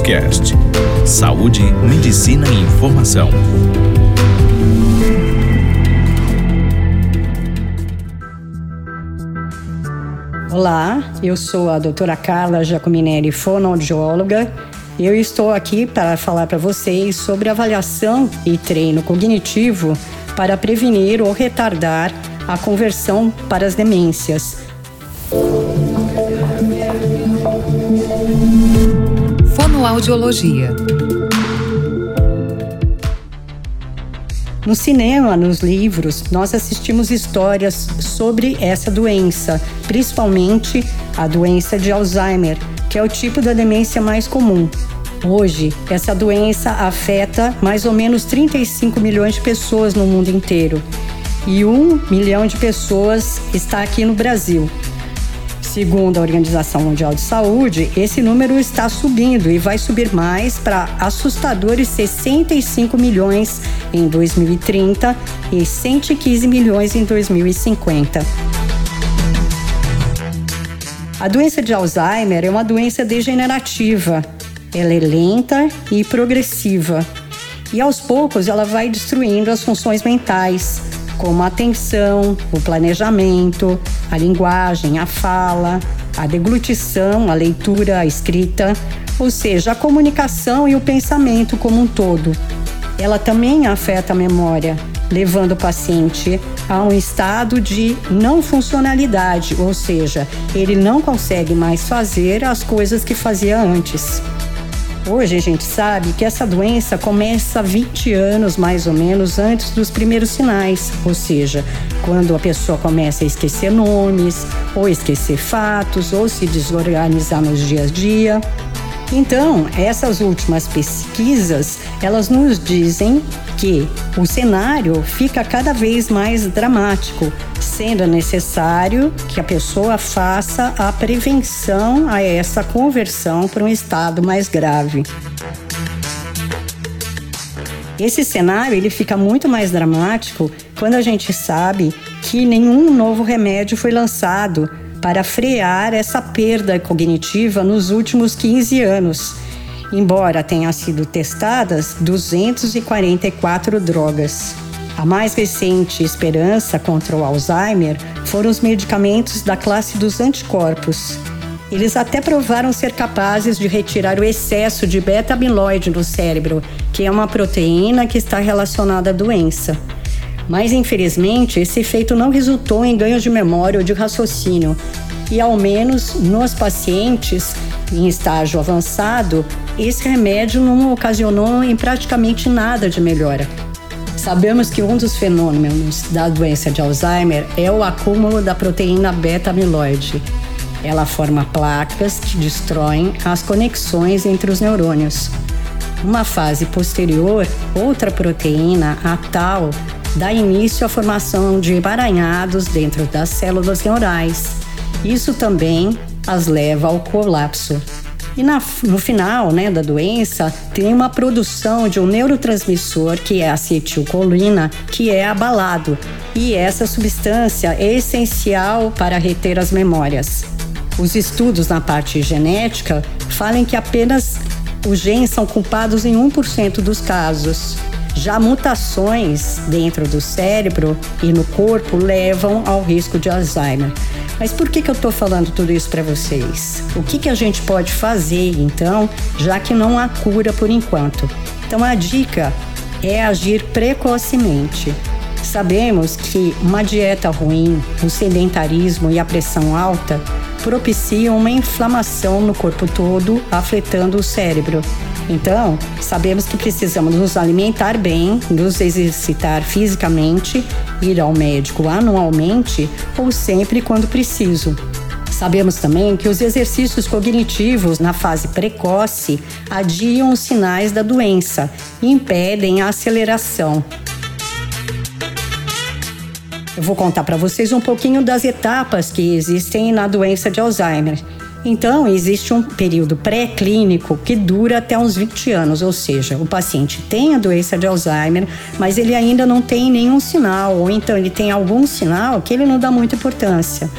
Cast. Saúde, medicina e informação. Olá, eu sou a doutora Carla Giacominelli, fonoaudióloga. Eu estou aqui para falar para vocês sobre avaliação e treino cognitivo para prevenir ou retardar a conversão para as demências. Fonoaudiologia. No cinema, nos livros, nós assistimos histórias sobre essa doença, principalmente a doença de Alzheimer, que é o tipo da demência mais comum. Hoje, essa doença afeta mais ou menos 35 milhões de pessoas no mundo inteiro e um milhão de pessoas está aqui no Brasil. Segundo a Organização Mundial de Saúde, esse número está subindo e vai subir mais para assustadores 65 milhões em 2030 e 115 milhões em 2050. A doença de Alzheimer é uma doença degenerativa. Ela é lenta e progressiva. E aos poucos ela vai destruindo as funções mentais, como a atenção, o planejamento, a linguagem, a fala, a deglutição, a leitura, a escrita, ou seja, a comunicação e o pensamento como um todo. Ela também afeta a memória, levando o paciente a um estado de não funcionalidade, ou seja, ele não consegue mais fazer as coisas que fazia antes. Hoje a gente sabe que essa doença começa 20 anos mais ou menos antes dos primeiros sinais, ou seja, quando a pessoa começa a esquecer nomes, ou esquecer fatos, ou se desorganizar nos dia a dia. Então, essas últimas pesquisas, elas nos dizem que o cenário fica cada vez mais dramático, sendo necessário que a pessoa faça a prevenção a essa conversão para um estado mais grave. Esse cenário ele fica muito mais dramático quando a gente sabe que nenhum novo remédio foi lançado para frear essa perda cognitiva nos últimos 15 anos, embora tenham sido testadas 244 drogas. A mais recente esperança contra o Alzheimer foram os medicamentos da classe dos anticorpos. Eles até provaram ser capazes de retirar o excesso de beta-amiloide no cérebro, que é uma proteína que está relacionada à doença. Mas infelizmente, esse efeito não resultou em ganhos de memória ou de raciocínio, e ao menos nos pacientes em estágio avançado, esse remédio não ocasionou em praticamente nada de melhora. Sabemos que um dos fenômenos da doença de Alzheimer é o acúmulo da proteína beta-amiloide. Ela forma placas que destroem as conexões entre os neurônios. Uma fase posterior, outra proteína, a tal, dá início à formação de emaranhados dentro das células neurais. Isso também as leva ao colapso. E na, no final né, da doença, tem uma produção de um neurotransmissor, que é a acetilcolina, que é abalado. E essa substância é essencial para reter as memórias. Os estudos na parte genética falam que apenas os genes são culpados em 1% dos casos. Já mutações dentro do cérebro e no corpo levam ao risco de Alzheimer. Mas por que, que eu estou falando tudo isso para vocês? O que, que a gente pode fazer então, já que não há cura por enquanto? Então a dica é agir precocemente. Sabemos que uma dieta ruim, o sedentarismo e a pressão alta propiciam uma inflamação no corpo todo, afetando o cérebro. Então, sabemos que precisamos nos alimentar bem, nos exercitar fisicamente, ir ao médico anualmente ou sempre quando preciso. Sabemos também que os exercícios cognitivos na fase precoce adiam os sinais da doença e impedem a aceleração. Eu vou contar para vocês um pouquinho das etapas que existem na doença de Alzheimer. Então, existe um período pré-clínico que dura até uns 20 anos, ou seja, o paciente tem a doença de Alzheimer, mas ele ainda não tem nenhum sinal, ou então ele tem algum sinal que ele não dá muita importância.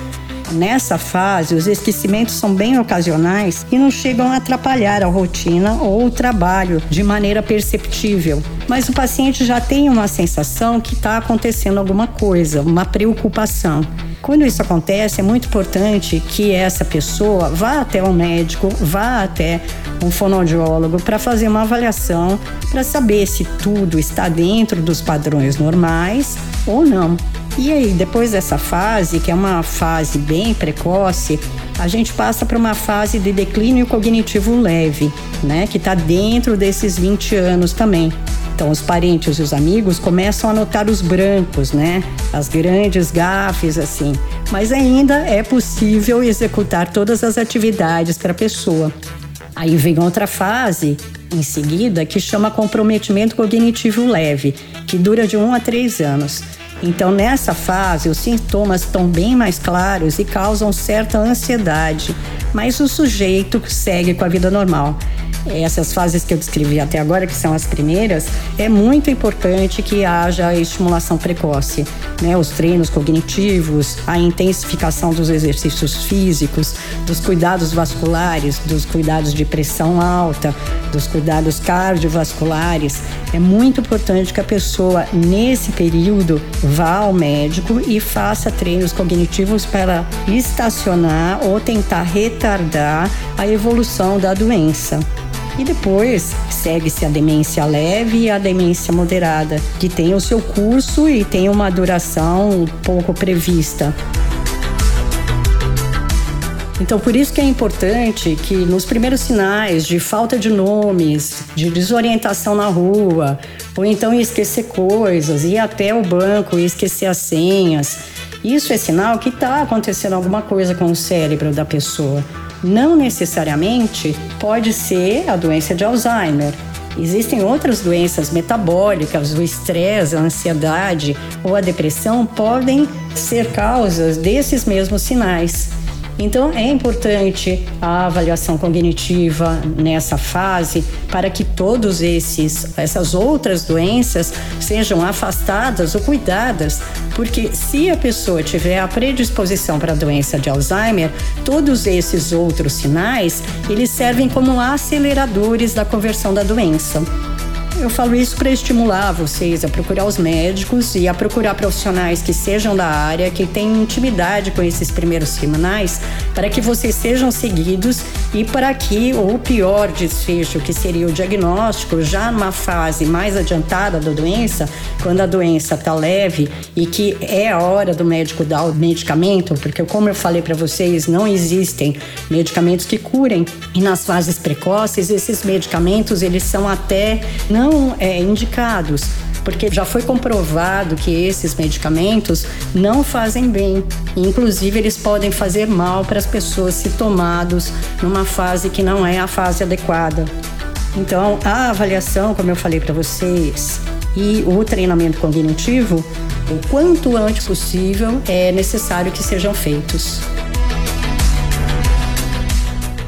Nessa fase, os esquecimentos são bem ocasionais e não chegam a atrapalhar a rotina ou o trabalho de maneira perceptível. Mas o paciente já tem uma sensação que está acontecendo alguma coisa, uma preocupação. Quando isso acontece, é muito importante que essa pessoa vá até o médico, vá até um fonoaudiólogo para fazer uma avaliação para saber se tudo está dentro dos padrões normais ou não. E aí, depois dessa fase, que é uma fase bem precoce, a gente passa para uma fase de declínio cognitivo leve, né, que está dentro desses 20 anos também. Então, os parentes e os amigos começam a notar os brancos, né? As grandes gafes, assim. Mas ainda é possível executar todas as atividades para a pessoa. Aí vem outra fase, em seguida, que chama comprometimento cognitivo leve, que dura de um a três anos. Então, nessa fase, os sintomas estão bem mais claros e causam certa ansiedade, mas o sujeito segue com a vida normal essas fases que eu descrevi até agora, que são as primeiras, é muito importante que haja estimulação precoce, né? Os treinos cognitivos, a intensificação dos exercícios físicos, dos cuidados vasculares, dos cuidados de pressão alta, dos cuidados cardiovasculares. É muito importante que a pessoa, nesse período, vá ao médico e faça treinos cognitivos para estacionar ou tentar retardar a evolução da doença. E depois segue-se a demência leve e a demência moderada, que tem o seu curso e tem uma duração pouco prevista. Então, por isso que é importante que nos primeiros sinais de falta de nomes, de desorientação na rua, ou então esquecer coisas, ir até o banco e esquecer as senhas, isso é sinal que está acontecendo alguma coisa com o cérebro da pessoa. Não necessariamente pode ser a doença de Alzheimer. Existem outras doenças metabólicas, o estresse, a ansiedade ou a depressão podem ser causas desses mesmos sinais. Então é importante a avaliação cognitiva nessa fase para que todos esses essas outras doenças sejam afastadas ou cuidadas, porque se a pessoa tiver a predisposição para a doença de Alzheimer, todos esses outros sinais, eles servem como aceleradores da conversão da doença. Eu falo isso para estimular vocês a procurar os médicos e a procurar profissionais que sejam da área, que tenham intimidade com esses primeiros sinais, para que vocês sejam seguidos e para que o pior desfecho, que seria o diagnóstico, já numa fase mais adiantada da doença, quando a doença está leve e que é a hora do médico dar o medicamento, porque como eu falei para vocês, não existem medicamentos que curem e nas fases precoces esses medicamentos eles são até não não é, indicados, porque já foi comprovado que esses medicamentos não fazem bem. Inclusive, eles podem fazer mal para as pessoas se tomados numa fase que não é a fase adequada. Então, a avaliação, como eu falei para vocês, e o treinamento cognitivo, o quanto antes possível, é necessário que sejam feitos.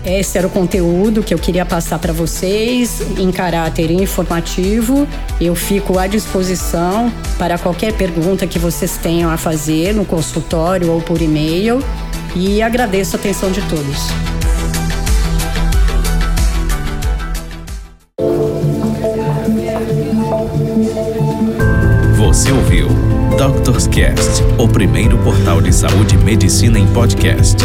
Esse era o conteúdo que eu queria passar para vocês em caráter informativo. Eu fico à disposição para qualquer pergunta que vocês tenham a fazer no consultório ou por e-mail e agradeço a atenção de todos. Você ouviu Doctors Cast, o primeiro portal de saúde e medicina em podcast.